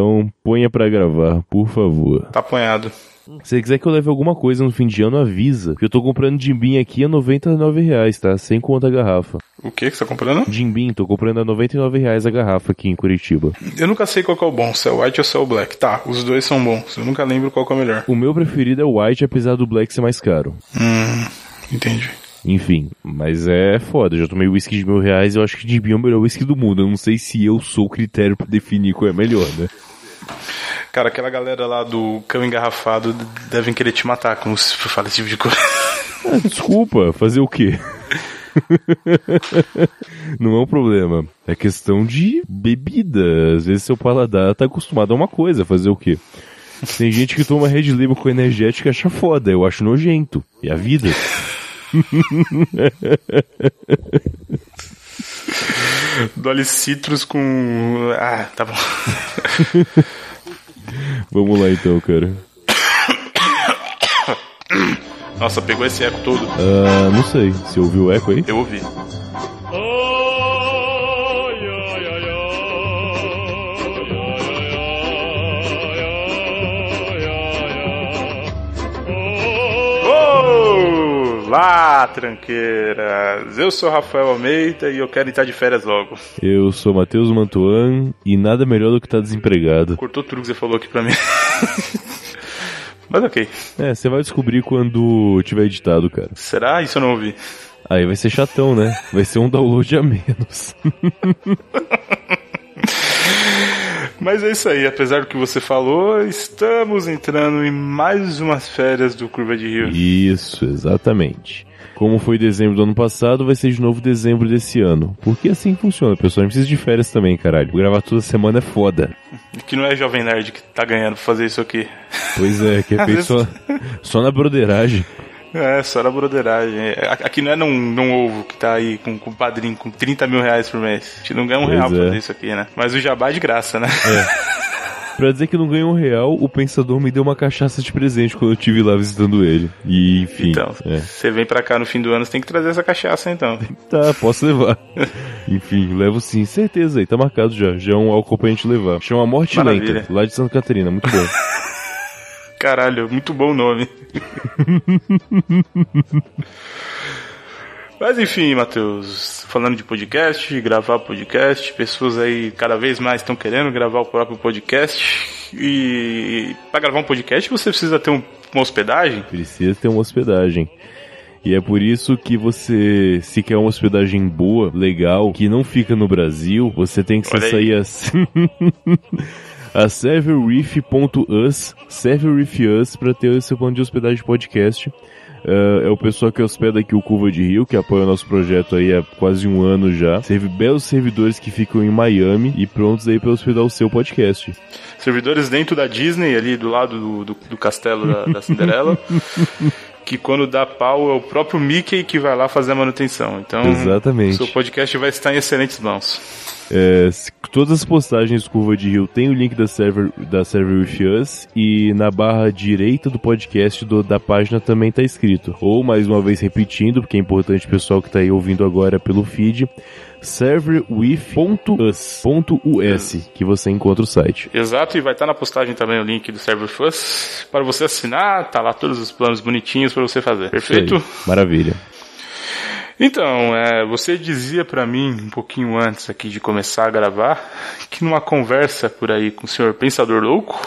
Então ponha pra gravar, por favor. Tá apanhado. Se você quiser que eu leve alguma coisa no fim de ano, avisa. Que eu tô comprando Jimbim aqui a 99 reais, tá? Sem conta a garrafa. O que que você tá comprando? Jimbim, tô comprando a 99 reais a garrafa aqui em Curitiba. Eu nunca sei qual que é o bom, se é o white ou se é o black. Tá, os dois são bons. Eu nunca lembro qual que é o melhor. O meu preferido é o White, apesar do Black ser mais caro. Hum, entendi. Enfim, mas é foda. Eu já tomei whisky de mil reais e eu acho que Jimbim é o melhor whisky do mundo. Eu não sei se eu sou o critério pra definir qual é melhor, né? Cara, aquela galera lá do cão engarrafado devem querer te matar quando você fala esse tipo de coisa. Ah, desculpa, fazer o quê? Não é um problema. É questão de bebida. Às vezes seu paladar tá acostumado a uma coisa, fazer o quê? Tem gente que toma Red Label com energética e acha foda. Eu acho nojento. E a vida? Dolly Citrus com. Ah, tá bom. Vamos lá então, cara. Nossa, pegou esse eco todo. Ah, não sei. Você ouviu o eco aí? Eu ouvi. Olá, tranqueiras! Eu sou Rafael Almeida e eu quero estar de férias logo. Eu sou Matheus Mantuan e nada melhor do que estar desempregado. Cortou tudo que você falou aqui pra mim. Mas ok. É, você vai descobrir quando tiver editado, cara. Será? Isso eu não ouvi. Aí vai ser chatão, né? Vai ser um download a menos. Mas é isso aí, apesar do que você falou, estamos entrando em mais umas férias do Curva de Rio. Isso, exatamente. Como foi dezembro do ano passado, vai ser de novo dezembro desse ano. Porque assim funciona, pessoal. A gente precisa de férias também, caralho. Gravar toda semana é foda. Que não é Jovem Nerd que tá ganhando pra fazer isso aqui. Pois é, que é feito só, só na broderagem. É, só na broderagem. É, Aqui não é num, num ovo que tá aí com, com padrinho com 30 mil reais por mês. A gente não ganha um Pois real pra é. fazer isso aqui, né? Mas o jabá é de graça, né? Pra dizer que não ganhou um real, o pensador me deu uma cachaça de presente quando eu estive lá visitando ele. E enfim. Então, é. você vem pra cá no fim do ano, você tem que trazer essa cachaça então. Tá, posso levar. Enfim, levo sim, certeza aí, tá marcado já. Já é um álcool pra gente levar. Chama Morte Maravilha. Lenta, lá de Santa Catarina, muito bom. Caralho, muito bom o nome. Mas enfim, Matheus, falando de podcast, gravar podcast, pessoas aí cada vez mais estão querendo gravar o próprio podcast. E para gravar um podcast você precisa ter um- uma hospedagem. Precisa ter uma hospedagem. E é por isso que você, se quer uma hospedagem boa, legal, que não fica no Brasil, você tem que acessar aí a, serverreef.us, serverreef.us, pra ter esse plano de hospedagem de podcast. É, é o pessoal que hospeda aqui o Curva de Rio, que apoia o nosso projeto aí há quase um ano já. Serve belos servidores que ficam em Miami e prontos aí para hospedar o seu podcast. Servidores dentro da Disney, ali do lado do, do, do castelo da, da Cinderela. que quando dá pau é o próprio Mickey que vai lá fazer a manutenção. Então, Exatamente. seu podcast vai estar em excelentes mãos. É, todas as postagens do Curva de Rio tem o link da server, da server with us e na barra direita do podcast do- da página também tá escrito. Ou, mais uma vez repetindo, porque é importante o pessoal que tá aí ouvindo agora pelo feed, serverwith.us.us, que você encontra o site. Exato, e vai estar na postagem também o link do Server Plus para você assinar, tá lá todos os planos bonitinhos para você fazer. Perfeito? Maravilha. Então, é, você dizia pra mim um pouquinho antes aqui de começar a gravar que numa conversa por aí com o senhor Pensador Louco,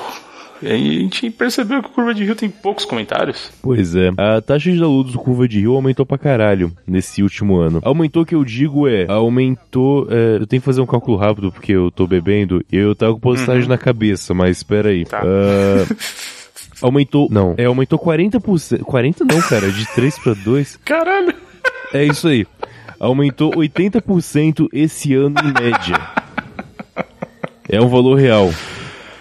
a gente percebeu que o Curva de Rio tem poucos comentários. Pois é, a taxa de downloads do Curva de Rio aumentou pra caralho nesse último ano. Aumentou que eu digo é, aumentou, é, eu tenho que fazer um cálculo rápido porque eu tô bebendo e eu tava com postagem na cabeça, mas espera aí. Tá. Ah, aumentou, não, é, aumentou 40%, 40 não, cara, de 3 pra 2. Caralho! É isso aí. Aumentou 80% esse ano em média. É um valor real.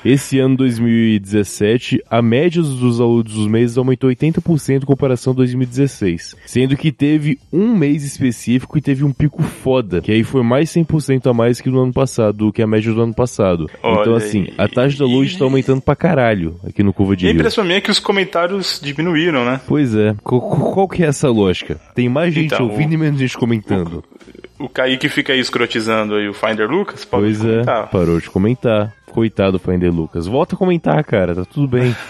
Esse ano 2017, a média dos downloads dos meses aumentou 80% em comparação a 2016. Sendo que teve um mês específico e teve um pico foda, que aí foi mais 100% a mais que no ano passado, do que a média do ano passado. Olha então assim, a taxa de download tá aumentando pra caralho aqui no Curva de E a Rio. impressão minha é que os comentários diminuíram, né? Pois é. Qual, qual que é essa lógica? Tem mais gente Então, ouvindo e menos gente comentando. O Kaique fica aí escrotizando aí o Finder Lucas, pode Pois é, comentar. parou de comentar. Coitado do Finder Lucas. Volta a comentar, cara, tá tudo bem.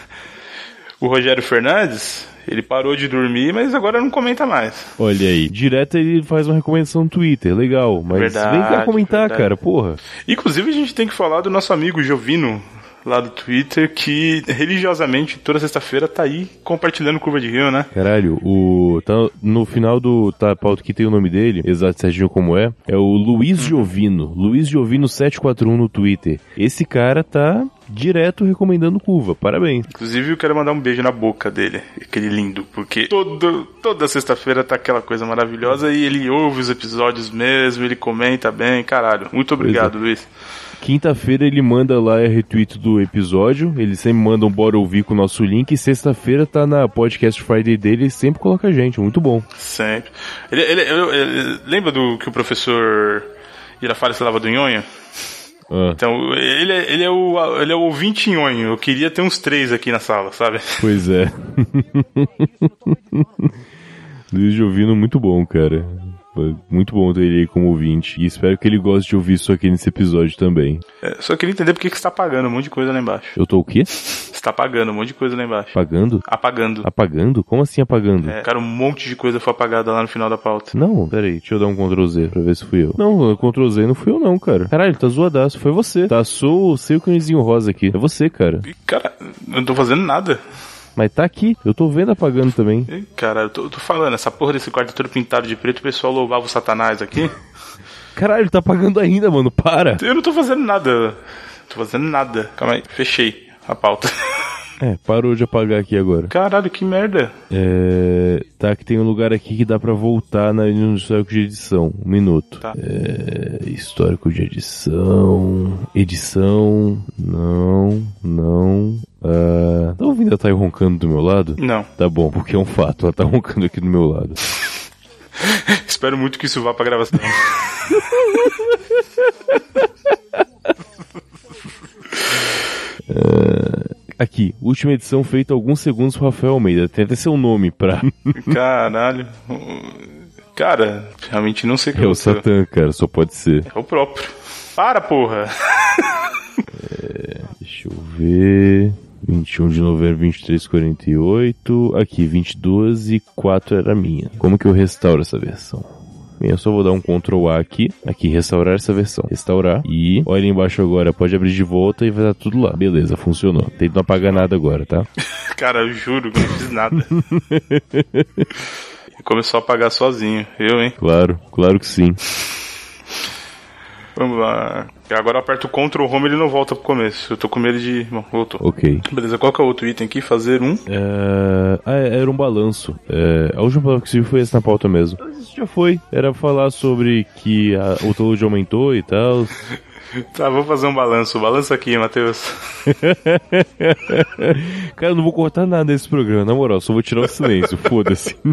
O Rogério Fernandes, ele parou de dormir, mas agora não comenta mais. Olha aí, direto ele faz uma recomendação no Twitter, legal. Mas Verdade, vem cá comentar, verdade. cara, porra. Inclusive, a gente tem que falar do nosso amigo Jovino, lá do Twitter, que religiosamente toda sexta-feira tá aí compartilhando curva de rio, né? Caralho, o. Tá no final do tá, pauta que tem o nome dele, exato certinho como é, é o Luiz Giovino. Luiz Giovino 741 no Twitter. Esse cara tá direto recomendando curva. Parabéns. Inclusive, eu quero mandar um beijo na boca dele, aquele lindo, porque todo, toda sexta-feira tá aquela coisa maravilhosa e ele ouve os episódios mesmo, ele comenta bem, caralho. Muito obrigado, Luiz. Quinta-feira ele manda lá a retweet do episódio. Ele sempre manda um bora ouvir com o nosso link. E sexta-feira tá na podcast Friday dele e sempre coloca a gente. Muito bom. Sempre. Ele, ele- ele- ele- lembra do que o professor Irafales falava do nhonho? Ah, Então, ele, é- ele, é o, ele é o ouvinte nhonho. Eu queria ter uns três aqui na sala, sabe? pois é. Luiz Giovino, muito bom, cara. Foi Muito bom ter ele aí como ouvinte. E espero que ele goste de ouvir isso aqui nesse episódio também. É, só queria entender por que que você tá pagando um monte de coisa lá embaixo. Eu tô o quê? Você tá pagando um monte de coisa lá embaixo. Apagando? Apagando. Apagando? Como assim apagando? É, cara, um monte de coisa foi apagada lá no final da pauta. Não, peraí, deixa eu dar um Ctrl Z pra ver se fui eu. Não, Ctrl Z não fui eu não, cara. Caralho, tá zoadaço, foi você. Tá sou o seu cãezinho rosa aqui. É você, cara. E, cara, eu não tô fazendo nada. Mas tá aqui, eu tô vendo apagando também. Cara, eu tô, eu tô falando, essa porra desse quarto é todo pintado de preto, o pessoal louvava o satanás aqui. Caralho, tá apagando ainda, mano, para. Eu não tô fazendo nada. Tô fazendo nada. Calma aí, fechei a pauta. É, parou de apagar aqui agora. Caralho, que merda. É. Tá, que tem um lugar aqui que dá pra voltar na, no histórico de edição. Um minuto. Tá. É. Histórico de edição. Edição. Não, não. Ah, tá ouvindo a Thay roncando do meu lado? Não. Tá bom, porque é um fato, ela tá roncando aqui do meu lado. Espero muito que isso vá pra gravação. Aqui, última edição feita alguns segundos pro Rafael Almeida. Tem até seu nome pra. Caralho. Cara, realmente não sei o que É o aconteceu. Satã, cara, só pode ser. É o próprio. Para, porra. Deixa eu ver. 21 de novembro, 23, 48. Aqui, 22 e 4 era minha. Como que eu restauro essa versão? Bem, eu só vou dar um Ctrl A aqui. Aqui, restaurar essa versão. Restaurar. E olha embaixo agora, pode abrir de volta e vai dar tudo lá. Beleza, funcionou. Tenta não apagar nada agora, tá? Cara, eu juro que não fiz nada. Começou a pagar sozinho. Eu, hein? Claro, claro que sim. Vamos lá. Agora eu aperto o Ctrl Home e ele não volta pro começo. Eu tô com medo de. Bom, voltou. Ok. Beleza, qual que é o outro item aqui? Fazer um. É... Ah, era um balanço. É... A última palavra que se foi essa na pauta mesmo. Mas Isso já foi. Era falar sobre que a... o download aumentou e tal. Tá, vou fazer um balanço. Balança aqui, Matheus. Cara, eu não vou cortar nada desse programa, na moral, só vou tirar o silêncio, foda-se.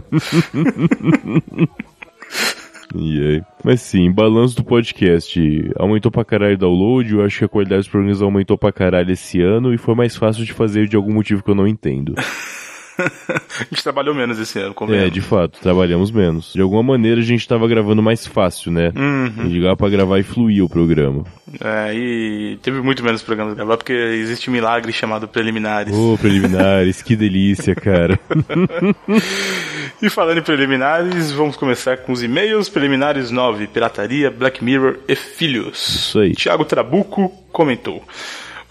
Aí? Mas sim, balanço do podcast. Aumentou pra caralho o download, eu acho que a qualidade dos programas aumentou pra caralho esse ano e foi mais fácil de fazer de algum motivo que eu não entendo. A gente trabalhou menos esse ano, É, convenhamos. de fato, trabalhamos menos. De alguma maneira a gente tava gravando mais fácil, né? Uhum. Ligava pra gravar e fluía o programa. É, e teve muito menos programas gravar porque existe um milagre chamado preliminares. Ô, preliminares, que delícia, cara. E falando em preliminares, vamos começar com os e-mails preliminares 9, Pirataria, Black Mirror e Filhos. Isso aí. Tiago Trabuco comentou.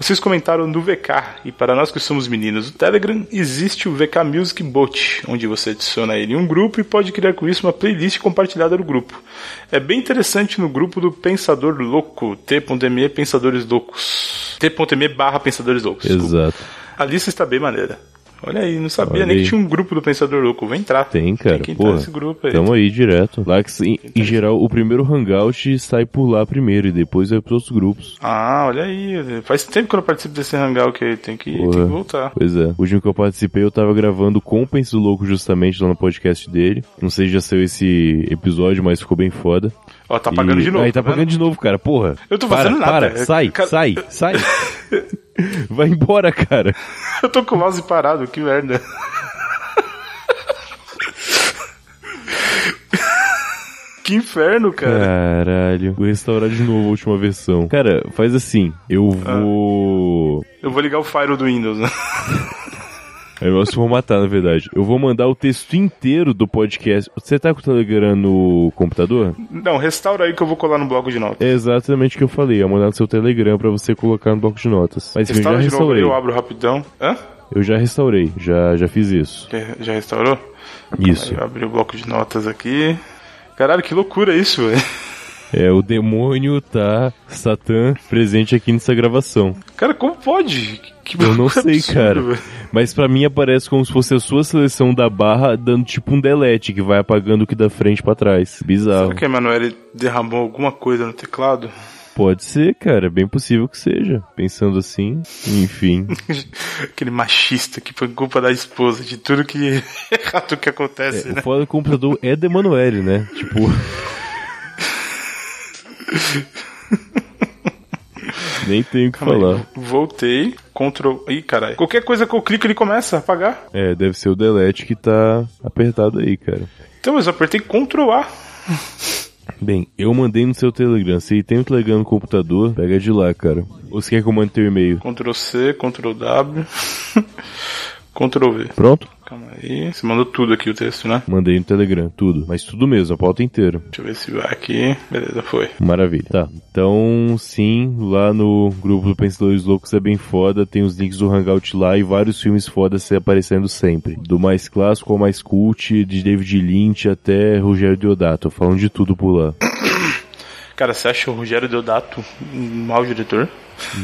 Vocês comentaram do VK, e para nós que somos meninos do Telegram, existe o VK Music Bot, onde você adiciona ele em um grupo e pode criar com isso uma playlist compartilhada no grupo. É bem interessante no grupo do Pensador Louco, t.me Pensadores Loucos. t.me barra Pensadores Loucos. desculpa. Exato. A lista está bem maneira. Olha aí, não sabia Olha nem aí. que tinha um grupo do Pensador Louco. Vem entrar. Tem, cara. Tem que entrar Porra, nesse grupo aí. Tamo aí direto. Lá que, em, em geral, o primeiro hangout sai por lá primeiro e depois vai pros outros grupos. Ah, olha aí. Faz tempo que eu não participo desse hangout aí. Tem que, tem que voltar. Pois é. O último que eu participei, eu tava gravando com o Pense do Louco justamente lá no podcast dele. Não sei se já saiu esse episódio, mas ficou bem foda. Ó, tá pagando E- de novo. Aí tá vendo? pagando de novo, cara. Porra. Eu tô para, fazendo nada. Para, sai, sai, sai. Vai embora, cara. Eu tô com o mouse parado, que merda. que inferno, cara. Caralho. Vou restaurar de novo a última versão. Cara, faz assim. Eu vou. Eu vou ligar o Fire do Windows, né? Eu posso formatar, na verdade. Eu vou mandar o texto inteiro do podcast. Você tá com o Telegram no computador? Não, restaura aí que eu vou colar no bloco de notas. É exatamente o que eu falei. Eu mandar no seu Telegram pra você colocar no bloco de notas. Mas enfim, eu já Restaura de novo restaurei. eu abro rapidão. Hã? Eu já restaurei. Já, já fiz isso. Já, já restaurou? Isso. Aí eu abri o bloco de notas aqui. Caralho, que loucura isso, velho. É, o demônio tá, Satã, presente aqui nessa gravação. Cara, como pode? Que Eu não sei, absurdo, cara. velho. Mas pra mim aparece como se fosse a sua seleção da barra dando tipo um delete que vai apagando o que da frente pra trás. Bizarro. Será que a Emanuele derramou alguma coisa no teclado? Pode ser, cara. É Bem possível que seja. Pensando assim, enfim. Aquele machista que foi culpa da esposa, de tudo que errado que acontece, O né? foda do computador é do Emanuele, né? Tipo. Nem tenho o que falar. Voltei, Ctrl. Ih, caralho. Qualquer coisa que eu clico ele começa a apagar. É, deve ser o delete que tá apertado aí, cara. Então, mas eu apertei Ctrl A. Bem, eu mandei no seu Telegram. Se tem o Telegram no computador, pega de lá, cara. Ou você quer que eu mande teu e-mail? Ctrl C, Ctrl W. Ctrl V. Pronto? Calma aí. Você mandou tudo aqui o texto, né? Mandei no Telegram, tudo. Mas tudo mesmo, a pauta inteira. Deixa eu ver se vai aqui. Beleza, foi. Maravilha. Tá. Então, sim, lá no grupo do Pensadores Loucos é bem foda. Tem os links do Hangout lá e vários filmes fodas se aparecendo sempre. Do mais clássico ao mais cult, de David Lynch até Rogério Deodato. Falando de tudo por lá. Cara, você acha o Rogério Deodato um mau diretor?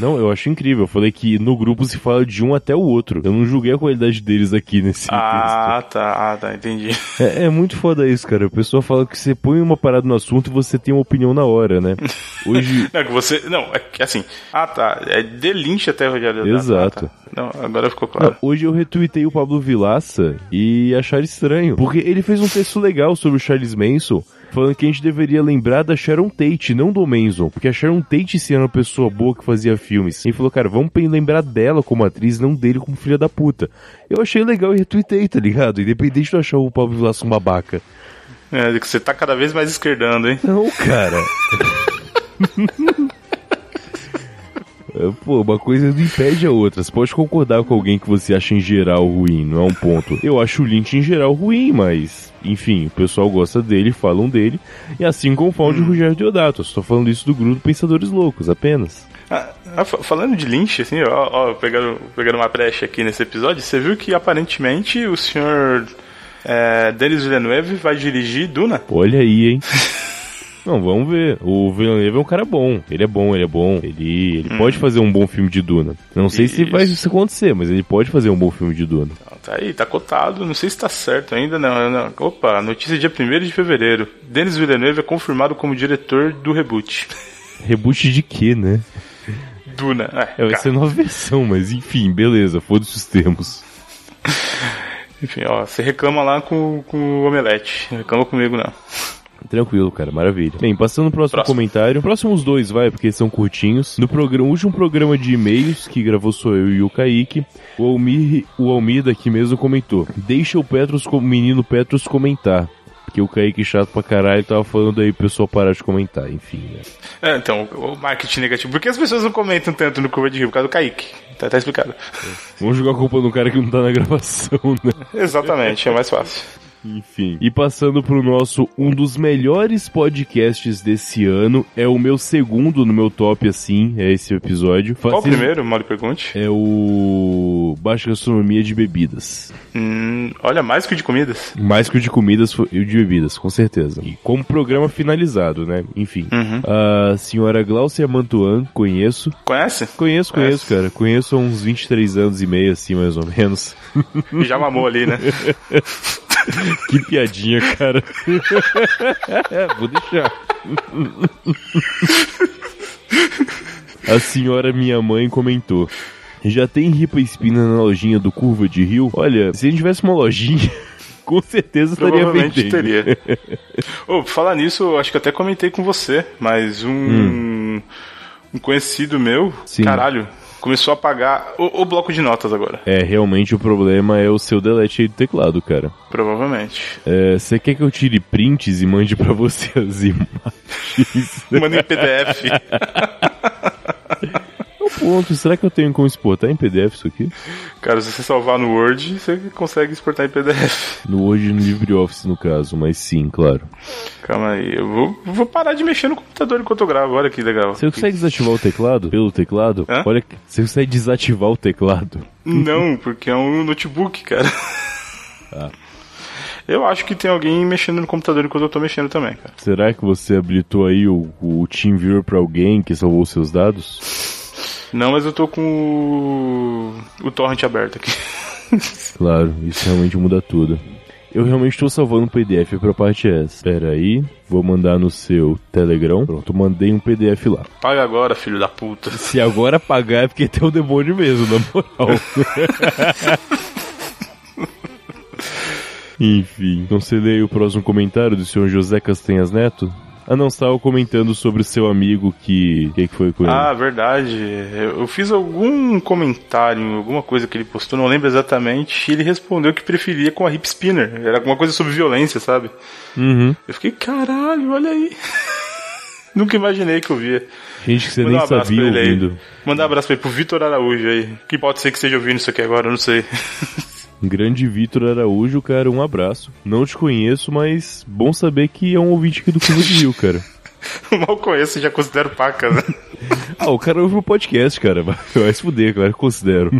Não, eu acho incrível. Eu falei que no grupo se fala de um até o outro. Eu não julguei a qualidade deles aqui nesse Ah, tá. Ah, tá. Entendi. texto. É, é muito foda isso, cara. A pessoa fala que você põe uma parada no assunto e você tem uma opinião na hora, né? Hoje. Não, que você. Não, é assim. Ah, tá. É de Lynch até Rogério Deodato. Exato. Ah, tá. Não, agora ficou claro. Não, hoje eu retuitei o Pablo Vilaça e acharam estranho. Porque ele fez um texto legal sobre o Charles Manson, falando que a gente deveria lembrar da Sharon Tate, não do Manson. Porque a Sharon Tate sim era uma pessoa boa que fazia filmes. E falou, cara, vamos lembrar dela como atriz, não dele como filha da puta. Eu achei legal e retuitei, tá ligado? Independente de eu achar o Pablo Vilaça um babaca. É, você tá cada vez mais esquerdando, hein? Não, cara. É, Pô, uma coisa não impede a outra. Você pode concordar com alguém que você acha em geral ruim, não é um ponto. Eu acho o Lynch em geral ruim, mas, enfim, o pessoal gosta dele, falam dele, e assim como falam de Rogério Deodato. Eu só tô falando isso do grupo Pensadores Loucos, apenas. Ah, ah, fa- falando de Lynch, assim, ó, ó, pegando, pegando uma brecha aqui nesse episódio, você viu que aparentemente o senhor é, Denis Villeneuve vai dirigir Duna? Olha aí, hein? Não, vamos ver. O Villeneuve é um cara bom. Ele é bom, ele é bom. Ele, ele pode fazer um bom filme de Duna. Não sei se vai isso acontecer, mas ele pode fazer um bom filme de Duna. Tá aí, tá cotado, não sei se tá certo ainda, não. não. Opa, notícia dia 1 de fevereiro. Denis Villeneuve é confirmado como diretor do reboot. Reboot de quê, né? Duna. É, É, vai ser nova versão, mas enfim, beleza, foda-se os termos. Enfim, ó, você reclama lá com, com o Omelete. Não reclama comigo, não. Tranquilo, cara, maravilha. Bem, passando pro próximo, Próximo. comentário. Próximos dois, vai, porque são curtinhos. No programa, último programa de e-mails que gravou sou eu e o Kaique, o Almir, o Almir daqui mesmo comentou: Deixa o Petros, o menino Petros comentar. Porque o Kaique chato pra caralho tava falando aí pro pessoal parar de comentar, enfim, né? É, então, o marketing negativo. Por que as pessoas não comentam tanto no Curva de Rio? Por causa do Kaique. Tá, tá explicado. Vamos jogar a culpa no cara que não tá na gravação, né? Exatamente, é mais fácil. Enfim. E passando pro nosso um dos melhores podcasts desse ano, é o meu segundo no meu top assim, é esse episódio. Qual o primeiro, mal pergunte? É o Baixa Gastronomia de Bebidas. Hum, olha, mais que o de comidas. Mais que o de comidas e o de bebidas, com certeza. E como programa finalizado, né? Enfim. Uhum. A senhora Glaucia Mantuan, conheço. Conhece? Conheço, conheço, cara. Conheço há uns 23 anos e meio, assim, mais ou menos. Já mamou ali, né? Que piadinha, cara. Vou deixar. A senhora minha mãe comentou. Já tem ripa espina na lojinha do Curva de Rio? Olha, se a gente tivesse uma lojinha, com certeza estaria vendendo. teria. Pra falar nisso, acho que até comentei com você, mas um, um conhecido meu, Sim. caralho, Começou a apagar o, o bloco de notas agora. É, realmente o problema é o seu delete aí do teclado, cara. Provavelmente. É, Você quer que eu tire prints e mande pra você as imagens? Manda em PDF. Ponto, será que eu tenho como exportar em PDF isso aqui? Cara, se você salvar no Word, você consegue exportar em PDF. No Word e no LibreOffice, no caso, mas sim, claro. Calma aí, eu vou, vou parar de mexer no computador enquanto eu gravo. Olha que legal. Você consegue desativar o teclado? Pelo teclado? Hã? Olha, você consegue desativar o teclado? Não, porque é um notebook, cara. Ah. Eu acho que tem alguém mexendo no computador enquanto eu tô mexendo também, cara. Será que você habilitou aí o, o TeamViewer pra alguém que salvou seus dados? Não, mas eu tô com o, o torrent aberto aqui. Claro, isso realmente muda tudo. Eu realmente estou salvando um PDF pra parte essa. Espera aí, vou mandar no seu Telegram. Pronto, mandei um PDF lá. Paga agora, filho da puta. Se agora pagar é porque tem o demônio mesmo, na moral. Enfim, então você lê aí o próximo comentário do senhor José Castanhas Neto? Ah não, estava comentando sobre o seu amigo que... O que, que foi com ele? Ah, verdade. Eu fiz algum comentário, alguma coisa que ele postou, não lembro exatamente, e ele respondeu que preferia com a hip spinner. Era alguma coisa sobre violência, sabe? Uhum. Eu fiquei, caralho, olha aí. Nunca imaginei que eu via. Gente que você Manda nem um sabia aí. ouvindo. Manda um abraço pra ele pro Vitor Araújo aí. Que pode ser que esteja ouvindo isso aqui agora, eu não sei. Um grande Vitor Araújo, cara, um abraço. Não te conheço, mas bom saber que é um ouvinte aqui do Curva de Rio, cara. Mal conheço, já considero paca, né? Ah, o cara ouve o podcast, cara. Vai se fuder, claro que considero.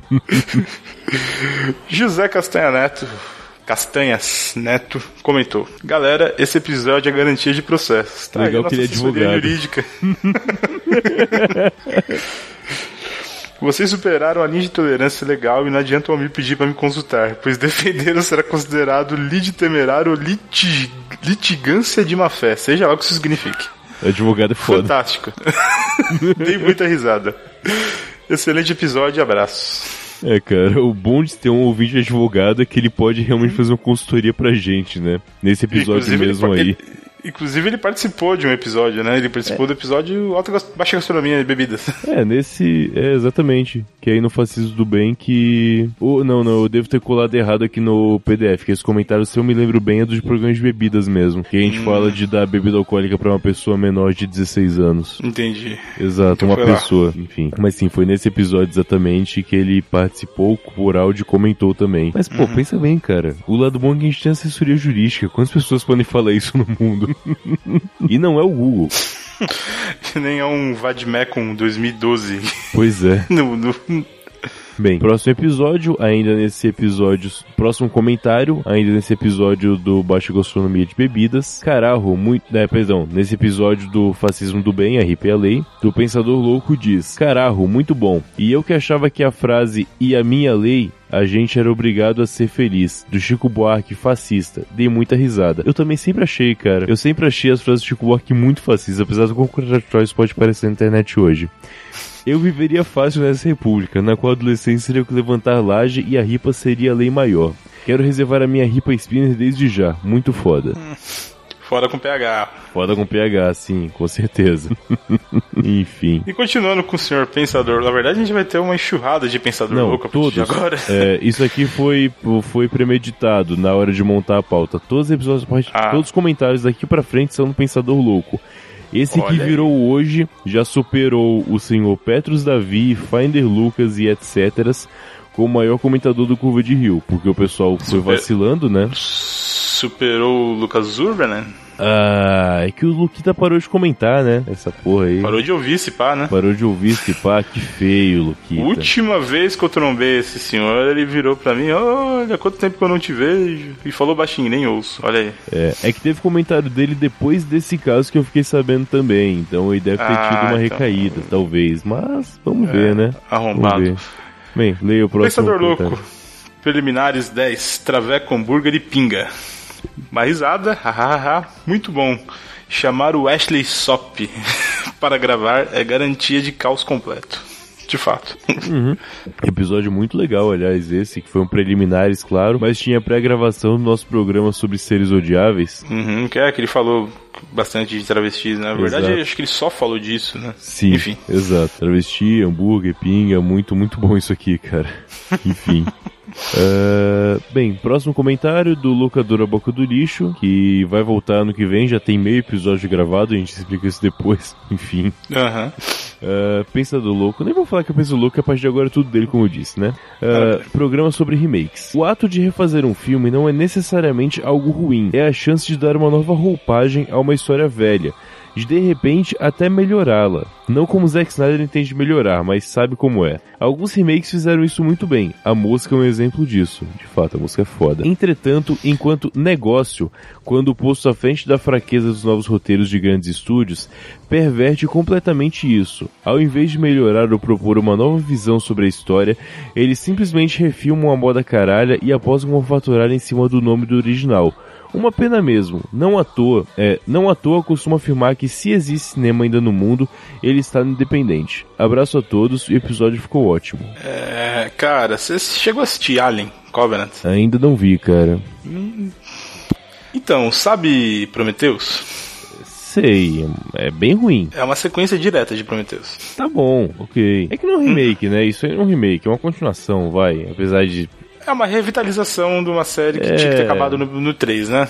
José Castanha Neto, Castanhas Neto, comentou: Galera, esse episódio é garantia de processos. Tá Legal que ele é advogado. jurídica. Vocês superaram a linha de tolerância legal e não adiantam me pedir para me consultar, pois defender será considerado lide temerário ou liti- litigância de má fé, seja lá o que isso signifique. Advogado é foda. Fantástico. Dei muita risada. Excelente episódio abraço. É, cara, o bom de ter um ouvinte advogado é que ele pode realmente fazer uma consultoria pra gente, né? Nesse episódio ele mesmo pa- aí. ele- inclusive ele participou de um episódio, né? Ele participou do episódio Alta Baixa Gastronomia e Bebidas. É, nesse. É, exatamente. Que aí no Fascismo do Bem que. Oh, não, não, eu devo ter colado errado aqui no PDF. Que esse comentário, se eu me lembro bem, é dos programas de bebidas mesmo. Que a gente Hum. fala de dar bebida alcoólica pra uma pessoa menor de 16 anos. Entendi. Exato, Então uma foi lá. pessoa, enfim. Mas sim, foi nesse episódio exatamente que ele participou por áudio comentou também. Mas, pô, Uhum. pensa bem, cara. O lado bom é que a gente tem assessoria jurídica. Quantas pessoas podem falar isso no mundo? E não é o Google. Nem é um Vadmecum 2012. Pois é. no, no- Bem, próximo episódio, ainda nesse episódio, próximo comentário, ainda nesse episódio do Baixa Gastronomia de Bebidas. Carajo, muito, é, perdão, nesse episódio do Fascismo do Bem, a RP a Lei, do Pensador Louco diz: Carajo, muito bom. E eu que achava que a frase e a minha lei a gente era obrigado a ser feliz. Do Chico Buarque fascista. Dei muita risada. Eu também sempre achei, cara. Eu sempre achei as frases do Chico Buarque muito fascistas, apesar do quão isso pode parecer na internet hoje. Eu viveria fácil nessa república, na qual a adolescência seria o que levantar laje e a ripa seria a lei maior. Quero reservar a minha ripa spinner desde já. Muito foda. Fora com PH. Foda com PH, sim, com certeza. Enfim. E continuando com o senhor Pensador, na verdade a gente vai ter uma enxurrada de Pensador Não, louco a todos. agora. É, isso aqui foi, foi premeditado na hora de montar a pauta. Todos os episódios, Ah. todos os comentários daqui pra frente são do Pensador Louco. Esse que Olha aí. virou hoje já superou o senhor Petrus Davi, Finder Lucas e etc. como o maior comentador do Curva de Rio, porque o pessoal foi Super- vacilando, né? Superou o Lucas Urban, né? Ah, é que o Luquita parou de comentar, né? Essa porra aí. Parou de ouvir esse pá, né? Parou de ouvir esse pá, que feio, Luquita. Última vez que eu trombei esse senhor, ele virou pra mim, olha, quanto tempo que eu não te vejo. E falou baixinho, nem ouço. Olha aí. É, é que teve comentário dele depois desse caso que eu fiquei sabendo também. Então ele deve ter Ah, tido uma então. recaída, talvez. Mas vamos ver, né? Arrombado. Ver. Bem, leia o próximo. Pensador comentário. louco. Preliminares 10. Traveco, hambúrguer e pinga. Uma risada. hahaha, Muito bom. Chamar o Ashley Sop para gravar é garantia de caos completo. de fato. Uhum. Episódio muito legal, aliás, esse, que foi um preliminares, claro, mas tinha pré-gravação do nosso programa sobre seres odiáveis. Uhum, que é que ele falou bastante de travestis, né? Na verdade, exato. acho que ele só falou disso, né? Sim, Enfim. exato. Travesti, hambúrguer, pinga, muito, muito bom isso aqui, cara. Enfim. Uh, bem, próximo comentário do Locadora Boca do Lixo, que vai voltar ano que vem, já tem meio episódio gravado, a gente explica isso depois, enfim. Aham. Uhum. Uh, pensa do louco, nem vou falar que eu penso do louco, a partir de agora é tudo dele, como eu disse, né? Uh, programa sobre remakes. O ato de refazer um filme não é necessariamente algo ruim, é a chance de dar uma nova roupagem a uma história velha de de repente até melhorá-la. Não como Zack Snyder entende melhorar, mas sabe como é. Alguns remakes fizeram isso muito bem. A Mosca é um exemplo disso. De fato, a Mosca é foda. Entretanto, enquanto negócio, quando posto à frente da fraqueza dos novos roteiros de grandes estúdios, perverte completamente isso. Ao invés de melhorar ou propor uma nova visão sobre a história, eles simplesmente refilmam a moda caralha e após uma faturar em cima do nome do original uma pena mesmo. Não à toa, é, não à toa costumo afirmar que se existe cinema ainda no mundo, ele está independente. Abraço a todos, o episódio ficou ótimo. É, cara, você chegou a assistir Alien Covenant? Ainda não vi, cara. Hum. Então, sabe Prometheus? Sei, é bem ruim. É uma sequência direta de Prometheus. Tá bom, ok. É que não é um remake, hum. né? Isso aí não é um remake, é uma continuação, vai. Apesar de é uma revitalização de uma série que é... tinha que ter é. acabado no, no 3, né?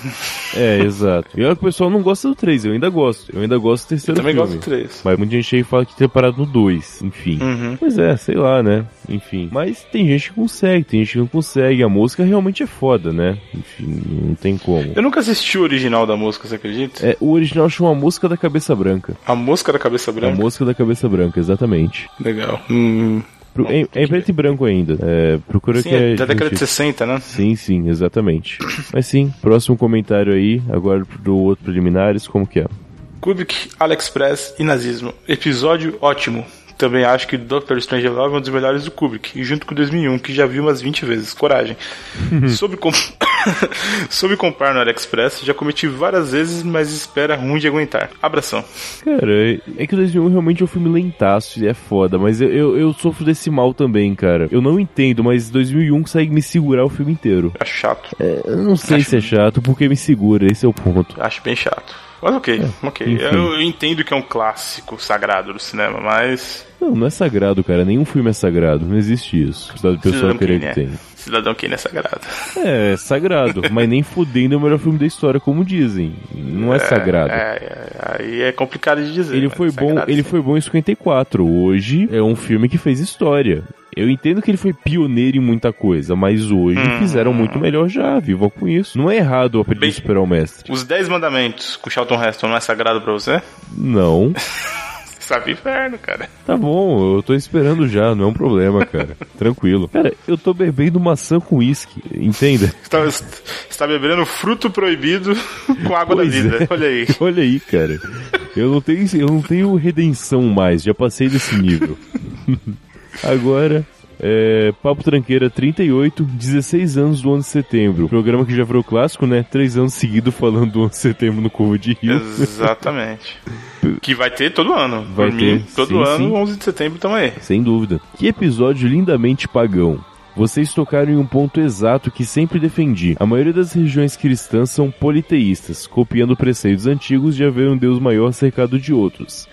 É, exato. E olha que o pessoal não gosta do 3, eu ainda gosto. Eu ainda gosto do terceiro eu também filme. gosto do 3. Mas muita gente aí fala que tinha parado no 2, enfim. Uhum. Pois é, sei lá, né? Enfim. Mas tem gente que consegue, tem gente que não consegue. A música realmente é foda, né? Enfim, não tem como. Eu nunca assisti o original da música, você acredita? É, o original chama A Música da Cabeça Branca. A Música da Cabeça Branca? A Música da Cabeça Branca, exatamente. Legal. Hum, Pro, é, é, em preto e branco ainda. É, procura sim, que é. Da década de 60, né? Sim, sim, exatamente. Mas sim, próximo comentário aí, agora do outro preliminares, como que é? Kubik, AliExpress e nazismo. Episódio ótimo. Também acho que Doctor Strange Love é um dos melhores do Kubrick, e junto com 2001, que já vi umas 20 vezes. Coragem. Sobre, comp... Sobre comprar no AliExpress, já cometi várias vezes, mas espera ruim de aguentar. Abração. Cara, é que 2001 realmente é um filme lentaço e é foda, mas eu, eu, eu, sofro desse mal também, cara. Eu não entendo, mas 2001 consegue me segurar o filme inteiro. Acho chato. É, eu não sei acho... se é chato, porque me segura, esse é o ponto. Acho bem chato. Mas ok, é, ok. Eu, eu, entendo que é um clássico sagrado do cinema, mas. Não, não é sagrado, cara. Nenhum filme é sagrado. Não existe isso. Apesar do pessoal querer que, que tenha. Cidadão Kane é sagrado. É, é sagrado, mas nem fudendo é o melhor filme da história, como dizem. Não é, é sagrado. É, é, aí é complicado de dizer. Ele foi bom, ele foi bom em 54. Hoje é um filme que fez história. Eu entendo que ele foi pioneiro em muita coisa, mas hoje hum. fizeram muito melhor já, viva com isso. Não é errado aprender a superar o mestre. Os 10 mandamentos com Charlton Heston não é sagrado para você? Não. Sabe inferno, cara. Tá bom, eu tô esperando já, não é um problema, cara. Tranquilo. Cara, eu tô bebendo maçã com uísque, entenda. Você tá, você tá bebendo fruto proibido com água pois da vida. É. Olha aí. Olha aí, cara. Eu não tenho, eu não tenho redenção mais, já passei desse nível. Agora, é, Papo Tranqueira 38, 16 anos do 11 de setembro. Programa que já virou clássico, né? Três anos seguidos falando do 11 de setembro no Curva de Rio. Exatamente. que vai ter todo ano. Vai Por ter. Mim, todo sim, ano, sim. 11 de setembro, aí. Sem dúvida. Que episódio lindamente pagão. Vocês tocaram em um ponto exato que sempre defendi. A maioria das regiões cristãs são politeístas, copiando preceitos antigos de haver um Deus maior cercado de outros,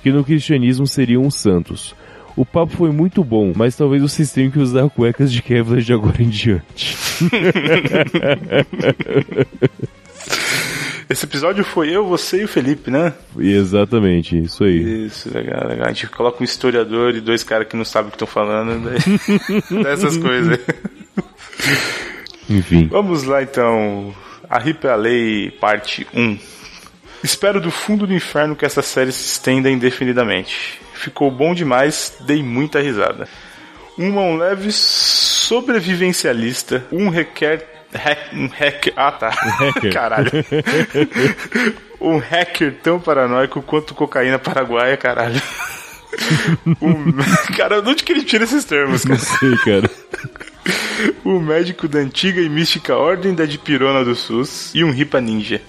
que no cristianismo seriam os santos. O papo foi muito bom, mas talvez vocês tenham que usar cuecas de Kevlar de agora em diante. Esse episódio foi eu, você e o Felipe, né? Exatamente, isso aí. Isso, legal, legal. A gente coloca um historiador e dois caras que não sabem o que estão falando, daí... dessas coisas. Enfim. Vamos lá então. A Rip a Lei, parte 1. Espero do fundo do inferno que essa série se estenda indefinidamente ficou bom demais, dei muita risada. Um mão leve sobrevivencialista, um requer Hack, um hacker. Ah, tá. Um hacker. caralho. um hacker tão paranoico quanto cocaína paraguaia, caralho. um... Cara, onde que ele tira esses termos, cara? Não sei, cara. o médico da antiga e mística Ordem da Dipirona do SUS e um Ripa Ninja.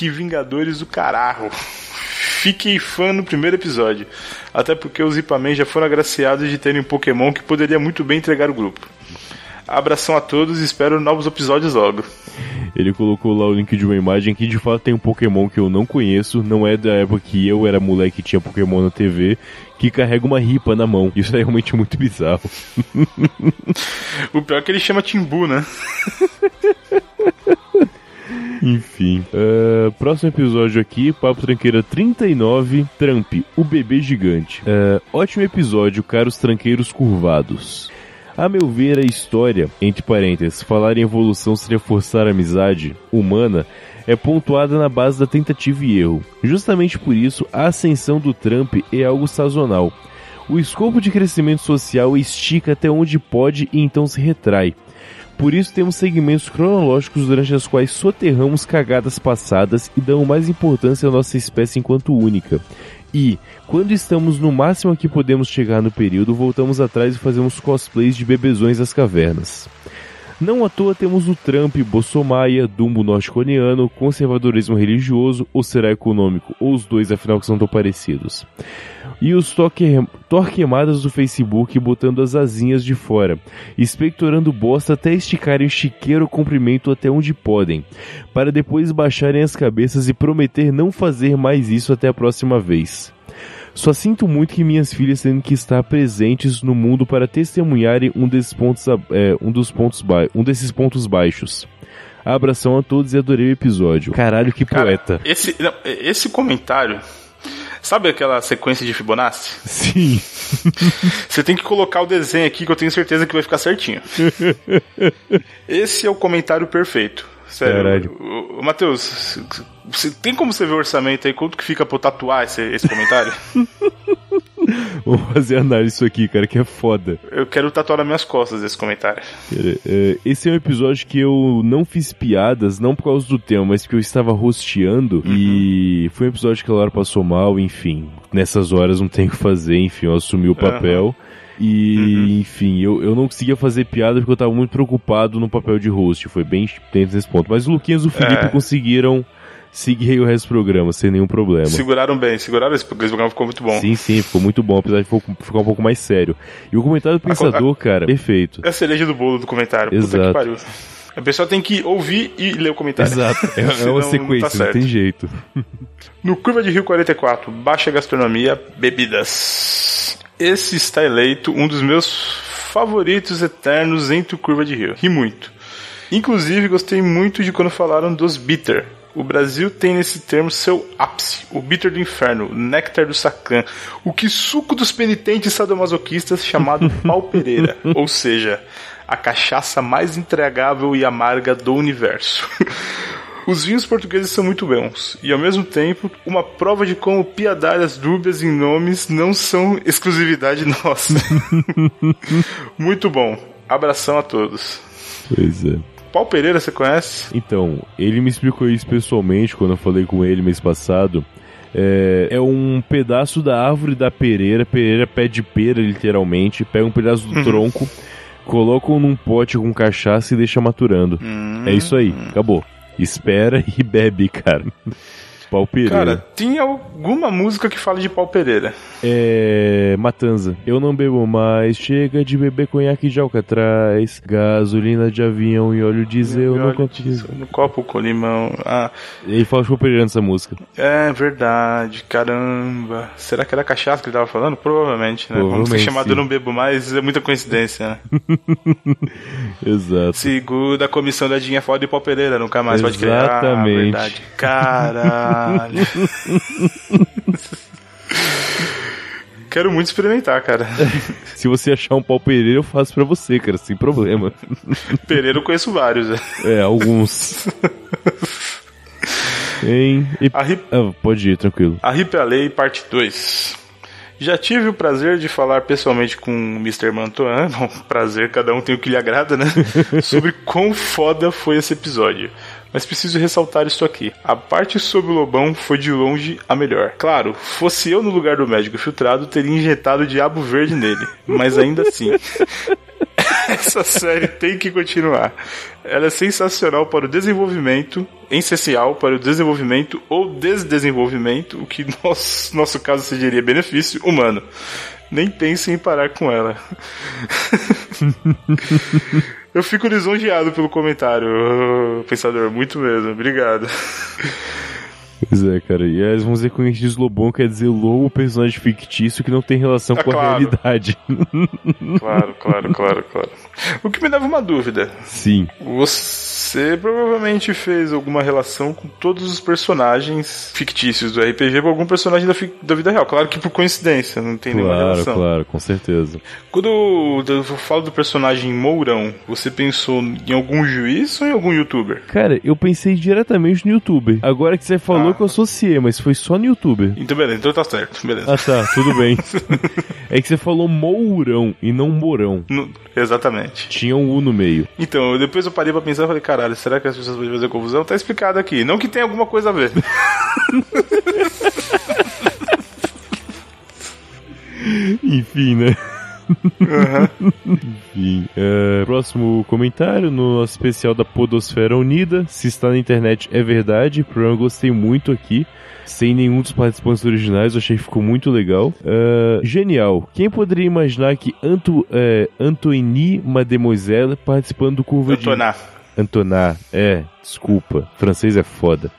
Que Vingadores do caralho. Fiquei fã no primeiro episódio. Até porque os Ipamen já foram agraciados de terem um Pokémon que poderia muito bem entregar o grupo. Abração a todos e espero novos episódios logo. Ele colocou lá o link de uma imagem que de fato tem um Pokémon que eu não conheço, não é da época que eu era moleque e tinha Pokémon na TV, que carrega uma ripa na mão. Isso é realmente muito bizarro. o pior é que ele chama Timbu, né? Enfim. Uh, próximo episódio aqui, Papo Tranqueira 39, Trump, o bebê gigante. Uh, ótimo episódio, caros tranqueiros curvados. A meu ver, a história, entre parênteses, falar em evolução se reforçar a amizade humana, é pontuada na base da tentativa e erro. Justamente por isso, a ascensão do Trump é algo sazonal. O escopo de crescimento social estica até onde pode e então se retrai. Por isso temos segmentos cronológicos durante os quais soterramos cagadas passadas e damos mais importância à nossa espécie enquanto única. E, quando estamos no máximo que podemos chegar no período, voltamos atrás e fazemos cosplays de bebezões das cavernas. Não à toa temos o Trump, Bolsonaro, Dumbo norte-coreano, conservadorismo religioso, ou será econômico, ou os dois, afinal que são tão parecidos. E os torquemadas do Facebook botando as asinhas de fora, expectorando bosta até esticarem o chiqueiro comprimento até onde podem, para depois baixarem as cabeças e prometer não fazer mais isso até a próxima vez. Só sinto muito que minhas filhas tenham que estar presentes no mundo para testemunharem um desses pontos, é, um dos pontos um desses pontos baixos. Abração a todos e adorei o episódio. Caralho, que Cara, poeta. Esse, não, esse comentário. Sabe aquela sequência de Fibonacci? Sim. Você tem que colocar o desenho aqui que eu tenho certeza que vai ficar certinho. Esse é o comentário perfeito. Sério. Caralho. Matheus, tem como você ver o orçamento aí? Quanto que fica pra eu tatuar esse, esse comentário? Vou fazer análise isso aqui, cara, que é foda. Eu quero tatuar nas minhas costas esse comentário. É, esse é um episódio que eu não fiz piadas, não por causa do tema, mas porque eu estava rosteando uhum. e foi um episódio que a Laura passou mal, enfim. Nessas horas não tem o que fazer, enfim, eu assumi o papel. Uhum. E, uhum. enfim, eu, eu não conseguia fazer piada porque eu tava muito preocupado no papel de host. Foi bem dentro desse ponto. Mas o Luquinhas e o Felipe é. conseguiram seguir o resto do programa sem nenhum problema. Seguraram bem, seguraram esse, esse programa ficou muito bom. Sim, sim, ficou muito bom, apesar de ficar um pouco mais sério. E o comentário do pensador, a, a, cara, perfeito. É a cereja do bolo do comentário. Exato. Puta que pariu. A pessoa tem que ouvir e ler o comentário. Exato, é, é uma sequência, não, tá não tem jeito. No Curva de Rio 44, baixa gastronomia, bebidas. Esse está eleito um dos meus favoritos eternos entre o Curva de Rio. Ri muito. Inclusive, gostei muito de quando falaram dos bitter. O Brasil tem nesse termo seu ápice, o bitter do inferno, o néctar do sacã, o que suco dos penitentes sadomasoquistas chamado pau pereira, ou seja, a cachaça mais entregável e amarga do universo. Os vinhos portugueses são muito bons e, ao mesmo tempo, uma prova de como piadárias dúbias em nomes não são exclusividade nossa. muito bom. Abração a todos. Pois é. Paulo Pereira, você conhece? Então, ele me explicou isso pessoalmente quando eu falei com ele mês passado. É, é, um pedaço da árvore da pereira, pereira pé de pera, literalmente. Pega um pedaço do uhum. tronco, colocam num pote com cachaça e deixa maturando. Uhum. É isso aí, acabou espera e bebe, cara. Pau Pereira. Cara, tem alguma música que fala de Pau Pereira? É. Matanza. Eu não bebo mais, chega de beber conhaque de alcatraz, gasolina de avião e óleo diesel no copo. No copo com limão. Ah. Ele fala de Pau Pereira nessa música. É verdade, caramba. Será que era cachaça que ele tava falando? Provavelmente, né? Provavelmente, Vamos ser chamado Eu Não Bebo Mais, é muita coincidência, né? Exato. Segunda comissão da Dinha Foda e Pau Pereira, nunca mais Exatamente. pode criar. Exatamente. Ah, verdade. Caralho. Caralho. Quero muito experimentar, cara. Se você achar um pau Pereira, eu faço pra você, cara, sem problema. Pereira eu conheço vários. É, alguns. em... E... Hip... Ah, pode ir, tranquilo. A Rip a Lei, parte 2. Já tive o prazer de falar pessoalmente com o Mr. Mantoan, prazer, cada um tem o que lhe agrada, né? Sobre quão foda foi esse episódio mas preciso ressaltar isso aqui. A parte sobre o Lobão foi de longe a melhor. Claro, fosse eu no lugar do médico filtrado, teria injetado diabo verde nele, mas ainda assim. Essa série tem que continuar. Ela é sensacional para o desenvolvimento, essencial para o desenvolvimento ou desdesenvolvimento, o que no nosso, nosso caso se diria benefício humano. Nem pense em parar com ela. Eu fico lisonjeado pelo comentário, pensador. Muito mesmo. Obrigado. Pois é, cara. E eles vão dizer que o diz Lobão quer dizer lobo personagem fictício que não tem relação ah, com claro. a realidade. Claro, claro, claro, claro. O que me dava uma dúvida. Sim. Você provavelmente fez alguma relação com todos os personagens fictícios do RPG com algum personagem da, da vida real. Claro que por coincidência, não tem claro, nenhuma relação. Claro, claro, com certeza. Quando eu falo do personagem Mourão, você pensou em algum juiz ou em algum youtuber? Cara, eu pensei diretamente no youtuber. Agora que você falou ah. que eu associei, mas foi só no youtuber. Então beleza, então tá certo, beleza. Ah tá, tudo bem. é que você falou Mourão e não Mourão. No, exatamente. Tinha um U no meio. Então, depois eu parei pra pensar e falei, caralho, será que as pessoas vão fazer confusão? Tá explicado aqui. Não que tenha alguma coisa a ver. Enfim, né? Uhum. Enfim, é, próximo comentário no nosso especial da Podosfera Unida. Se está na internet, é verdade. O programa eu gostei muito aqui. Sem nenhum dos participantes originais, eu achei que ficou muito legal. Uh, genial. Quem poderia imaginar que Anto, é, Antoni Mademoiselle participando do Curva Antonar. de... Antonar. É, desculpa. francês é foda.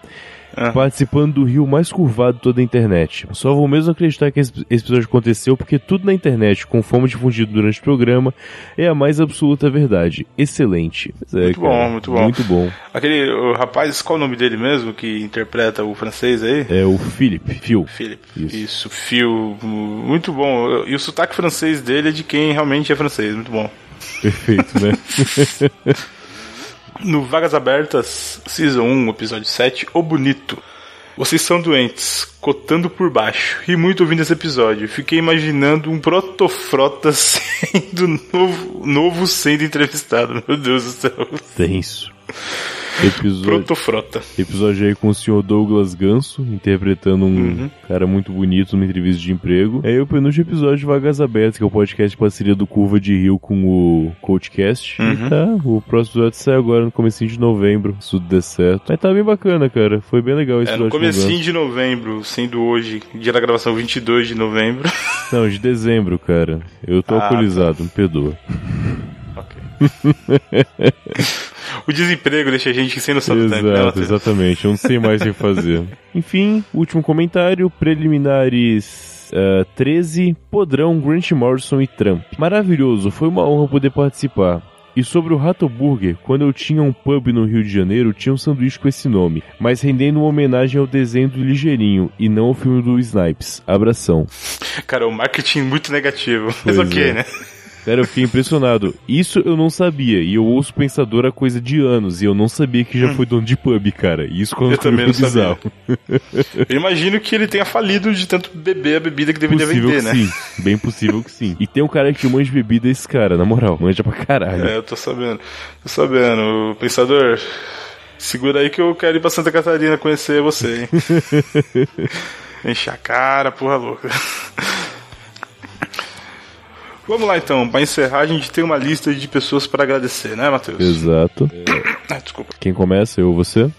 Ah. participando do rio mais curvado de toda a internet. Só vou mesmo acreditar que esse episódio aconteceu porque tudo na internet, conforme difundido durante o programa, é a mais absoluta verdade. Excelente. É, muito cara, bom, muito bom. Muito bom. Aquele o rapaz, qual é o nome dele mesmo que interpreta o francês aí? É o Philip. Phil. Philip. Isso. Isso, Phil. Muito bom. E o sotaque francês dele é de quem realmente é francês. Muito bom. Perfeito, né? No Vagas Abertas, Season 1, episódio 7, O Bonito. Vocês são doentes, cotando por baixo. Ri muito ouvindo esse episódio. Fiquei imaginando um protofrota sendo novo, novo sendo entrevistado. Meu Deus do céu. Tenso. Episódio, Protofrota. Episódio aí com o senhor Douglas Ganso, interpretando um uhum. cara muito bonito numa entrevista de emprego. É o penúltimo episódio de Vagas Abertas, que é o podcast de parceria do Curva de Rio com o Coachcast. Uhum. E tá, o próximo episódio sai agora no comecinho de novembro, se tudo der certo. Mas tá bem bacana, cara. Foi bem legal esse é, episódio. no comecinho de novembro, sendo hoje, dia da gravação 22 de novembro. Não, de dezembro, cara. Eu tô ah, alcoolizado, tá. me perdoa. o desemprego deixa a gente sem noção. Né, exatamente, eu não sei mais o que fazer. Enfim, último comentário, preliminares uh, 13, Podrão, Grant Morrison e Trump. Maravilhoso, foi uma honra poder participar. E sobre o Rato Burger, quando eu tinha um pub no Rio de Janeiro, tinha um sanduíche com esse nome, mas rendendo uma homenagem ao desenho do Ligeirinho e não ao filme do Snipes. Abração. Cara, o marketing muito negativo. Pois mas ok, é. né? Cara, eu fiquei impressionado. Isso eu não sabia. E eu ouço Pensador há coisa de anos. E eu não sabia que já hum. foi dono de pub, cara. E isso quando eu também não bizarro. sabia. eu imagino que ele tenha falido de tanto beber a bebida que deveria possível vender, que né? Sim, bem possível que sim. E tem um cara que manja bebida esse cara, na moral. Manja pra caralho. É, eu tô sabendo. Tô sabendo. Pensador, segura aí que eu quero ir pra Santa Catarina conhecer você, hein? Enche a cara, porra louca. Vamos lá então, para encerrar, a gente tem uma lista de pessoas para agradecer, né, Matheus? Exato. Ah, desculpa. Quem começa, eu ou você?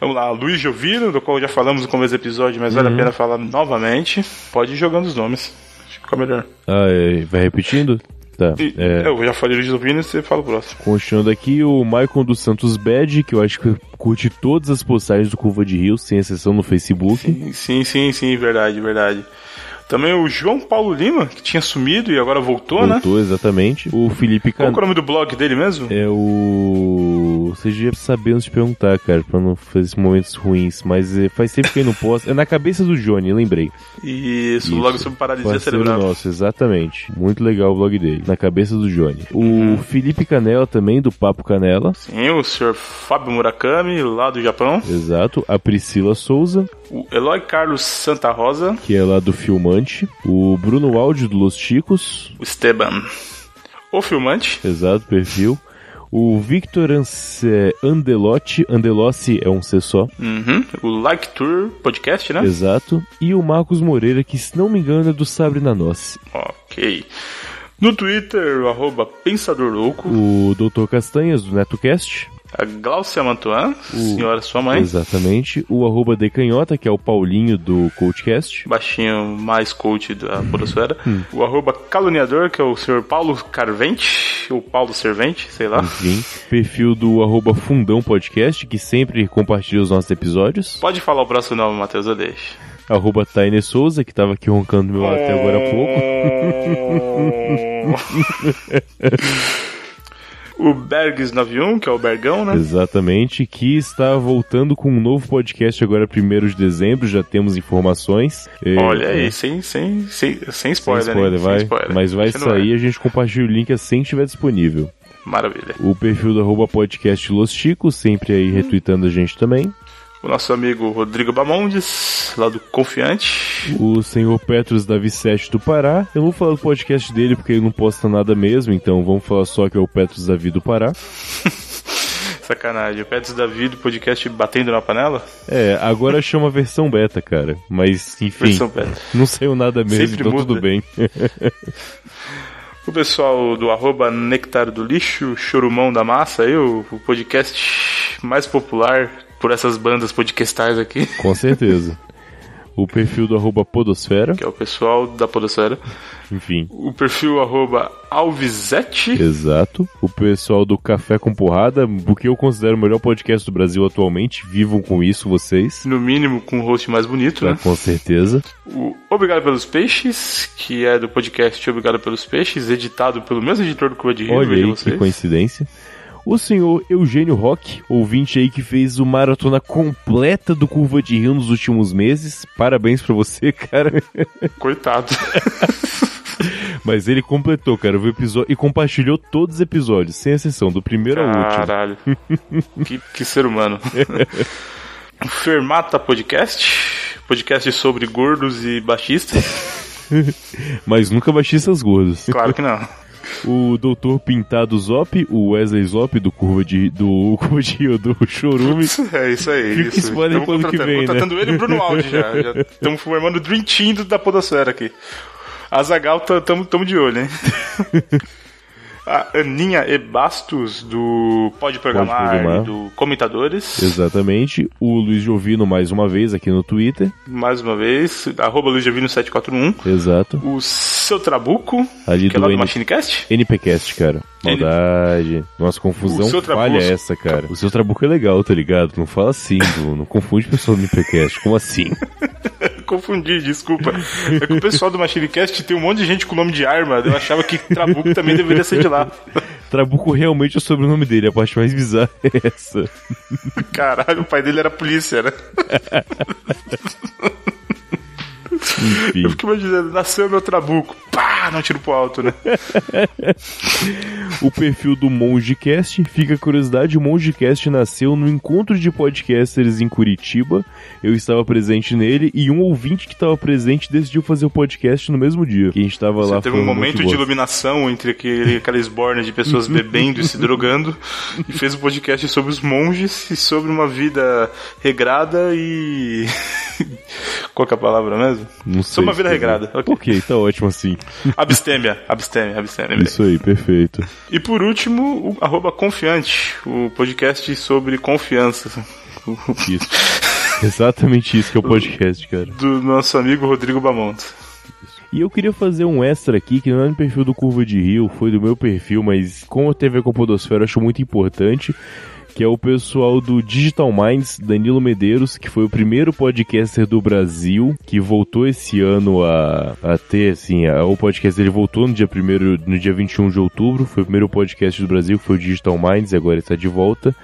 Vamos lá, Luiz Giovino, do qual já falamos no começo do episódio, mas uhum. vale a uhum. pena falar novamente. Pode ir jogando os nomes, fica melhor. Ah, é, vai repetindo? Tá. E, é... Eu já falei Luiz Giovino e você fala o próximo. Continuando aqui, o Maicon dos Santos Bad, que eu acho que curte todas as postagens do Curva de Rio, sem exceção no Facebook. Sim, sim, sim, sim verdade, verdade. Também o João Paulo Lima, que tinha sumido e agora voltou, voltou né? Voltou, exatamente. O Felipe Can... Qual é o nome do blog dele mesmo? É o. Você devia saber antes de perguntar, cara, pra não fazer momentos ruins. Mas é, faz tempo que ele não posta. É na cabeça do Johnny, lembrei. Isso, Isso. o blog sobre paralisia cerebral. Nossa, exatamente. Muito legal o blog dele. Na cabeça do Johnny. O uhum. Felipe Canela também, do Papo Canela. Sim, o senhor Fábio Murakami, lá do Japão. Exato. A Priscila Souza. O Eloy Carlos Santa Rosa. Que é lá do Filmante Filmante, o Bruno Áudio do Los Chicos, o Esteban, o Filmante, exato, perfil, o Victor Andelotti, Andelossi é um C só. Uhum. O Like Tour Podcast, né? Exato. E o Marcos Moreira, que se não me engano é do Sabre na Nossa. Ok. No Twitter, o arroba Pensador Louco. O Dr. Castanhas, do NetoCast. A Glaucia Mantuan, senhora sua mãe. Exatamente. O arroba Decanhota, que é o Paulinho do CoachCast. Baixinho mais coach da Podosfera. Hum. O arroba Caluniador, que é o senhor Paulo Carvente, ou Paulo Servente, sei lá. Enfim. Perfil do arroba Fundão Podcast, que sempre compartilha os nossos episódios. Pode falar o próximo nome, Matheus, eu deixo. Arroba Taine Souza, que tava aqui roncando do meu até agora há pouco. o Bergs91, que é o Bergão, né? Exatamente, que está voltando com um novo podcast agora, 1 de dezembro, já temos informações. Olha aí, é... sem, sem, sem, sem spoiler, sem spoiler, vai. Sem spoiler. Mas vai sair, a gente compartilha o link assim que estiver disponível. Maravilha. O perfil do arroba podcast Los Chicos, sempre aí retweetando a gente também o nosso amigo Rodrigo Bamondes, lá do Confiante. O senhor Petros Davi Sete do Pará. Eu não vou falar do podcast dele porque ele não posta nada mesmo, então vamos falar só que é o Petros Davi do Pará. Sacanagem, o Petros Davi do podcast Batendo na Panela? É, agora chama versão beta, cara. Mas, enfim, não saiu nada mesmo, Sempre então muda. tudo bem. o pessoal do arroba Nectar do Lixo, Chorumão da Massa, aí, o podcast mais popular por essas bandas podcastais aqui. Com certeza. O perfil do arroba Podosfera. Que é o pessoal da Podosfera. Enfim. O perfil arroba Alvizete. Exato. O pessoal do Café com Porrada, o que eu considero o melhor podcast do Brasil atualmente. Vivam com isso vocês. No mínimo com o host mais bonito, né? Com certeza. O Obrigado pelos Peixes, que é do podcast Obrigado pelos Peixes, editado pelo mesmo editor do Curva de Rio. Olha aí, que coincidência o senhor Eugênio Rock, ouvinte aí que fez o maratona completa do Curva de Rio nos últimos meses. Parabéns para você, cara. Coitado. Mas ele completou, cara, o episódio e compartilhou todos os episódios, sem exceção, do primeiro Caralho. ao último. Caralho. que, que ser humano. Fermata Podcast, podcast sobre gordos e baixistas. Mas nunca baixistas gordos. Claro que não o Doutor Pintado Zop, o Wesley Zop do Curva de do Curva de Rio do Chorume. É isso aí. Fica isso. spoiler pro ano que vem, contratando né? ele e o Bruno Aldi já. Estamos formando o Dream Team da Podosfera aqui. A Zagal, tamo de olho, hein? a Aninha e Bastos do Pode Programar, Pode Programar. e do Comentadores. Exatamente. O Luiz Jovino mais uma vez aqui no Twitter. Mais uma vez. Arroba Luiz Jovino 741. Exato. O Seu Trabuco. Ali que é do, é lá do N... Machinecast. NPcast, cara. Maldade. Nossa, confusão falha essa, cara. O seu trabuco é legal, tá ligado? Não fala assim, não, confunde pessoal do NPcast. Como assim? Confundi, desculpa. É que o pessoal do Machinecast tem um monte de gente com nome de arma. Eu achava que Trabuco também deveria ser de lá. Trabuco realmente é o sobrenome dele. A parte mais bizarra é essa. Caralho, o pai dele era polícia, né? Enfim. Eu fico imaginando, nasceu meu trabuco. Pá, não tiro pro alto, né? o perfil do Mongecast, fica a curiosidade, o Mongecast nasceu no encontro de podcasters em Curitiba. Eu estava presente nele e um ouvinte que estava presente decidiu fazer o podcast no mesmo dia. Que a gente estava lá teve um momento de iluminação entre aquele, aquela esborna de pessoas bebendo e se drogando e fez um podcast sobre os monges e sobre uma vida regrada e qual é a palavra mesmo? Não sei. Sobre uma vida regrada. Okay. ok, tá ótimo assim. Abstêmia, abstêmia, abstêmia. Isso aí, perfeito. E por último, o arroba confiante, o podcast sobre confiança. Isso. Exatamente isso que é o podcast, cara. Do nosso amigo Rodrigo Bamonte. E eu queria fazer um extra aqui, que não é no perfil do Curva de Rio, foi do meu perfil, mas como com a Podosfera, eu acho muito importante que é o pessoal do Digital Minds, Danilo Medeiros, que foi o primeiro podcaster do Brasil, que voltou esse ano a, a ter, assim, a, o podcast ele voltou no dia primeiro, no dia 21 de outubro, foi o primeiro podcast do Brasil, que foi o Digital Minds, e agora está de volta.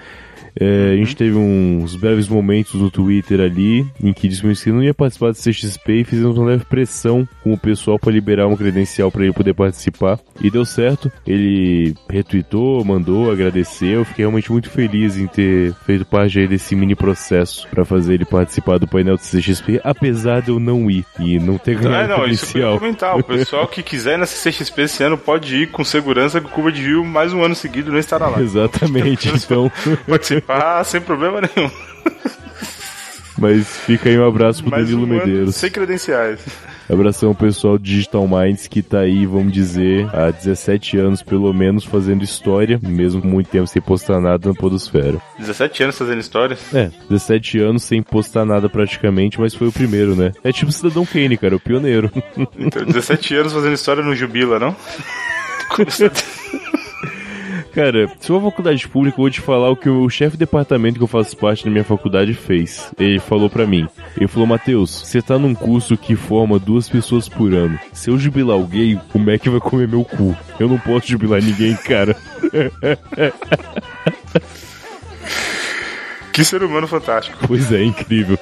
É, a gente teve uns breves momentos no Twitter ali em que disse que não ia participar do CXP e fizemos uma leve pressão com o pessoal para liberar uma credencial para ele poder participar. E deu certo. Ele retweetou, mandou, agradeceu. Fiquei realmente muito feliz em ter feito parte aí desse mini processo para fazer ele participar do painel do CXP, apesar de eu não ir e não ter ganhado não, credencial. Isso comentar. O pessoal que quiser nessa CXP esse ano pode ir com segurança que o Curva de Rio mais um ano seguido não estará lá. Exatamente. Então, participar sem problema nenhum. Mas fica aí um abraço pro Mais Danilo um Medeiros. Sem credenciais. Abração ao pessoal do Digital Minds que tá aí, vamos dizer, há 17 anos pelo menos fazendo história, mesmo com muito tempo sem postar nada na Podosfera. 17 anos fazendo histórias. É, 17 anos sem postar nada praticamente, mas foi o primeiro, né? É tipo Cidadão Kane, cara, o pioneiro. Então, 17 anos fazendo história no Jubila, não? Cara, se for faculdade pública, eu vou te falar o que o chefe de departamento que eu faço parte da minha faculdade fez. Ele falou pra mim. Ele falou, Matheus, você tá num curso que forma duas pessoas por ano. Se eu jubilar alguém, o Mac vai comer meu cu. Eu não posso jubilar ninguém, cara. Que ser humano fantástico. Pois é, incrível.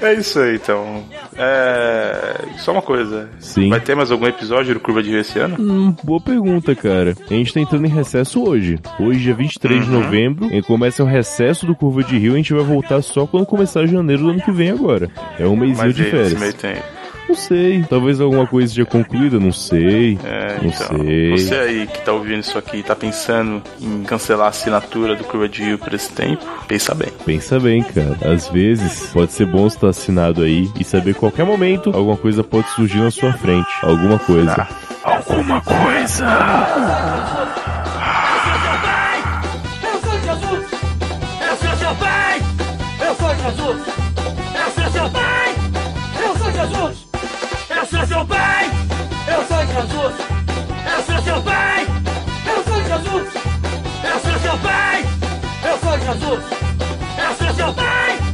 É isso aí, então. É... Só uma coisa. Sim. Vai ter mais algum episódio do Curva de Rio esse ano? Hum, boa pergunta, cara. A gente tá entrando em recesso hoje. Hoje, dia 23 de novembro, e começa o recesso do Curva de Rio. A gente vai voltar só quando começar janeiro do ano que vem agora. É um mêsinho Mas de e esse férias. meio tempo. Não sei. Talvez alguma coisa já concluída, não sei. É, não então. sei. Você aí que tá ouvindo isso aqui e tá pensando em cancelar a assinatura do Curva de por esse tempo, pensa bem. Pensa bem, cara. Às vezes pode ser bom estar assinado aí e saber qualquer momento alguma coisa pode surgir na sua frente. Alguma coisa. Ah. Alguma coisa. Jesus! Eu sou seu pai! Eu sou Jesus! Eu sou seu pai! Eu sou Jesus! Eu sou seu pai!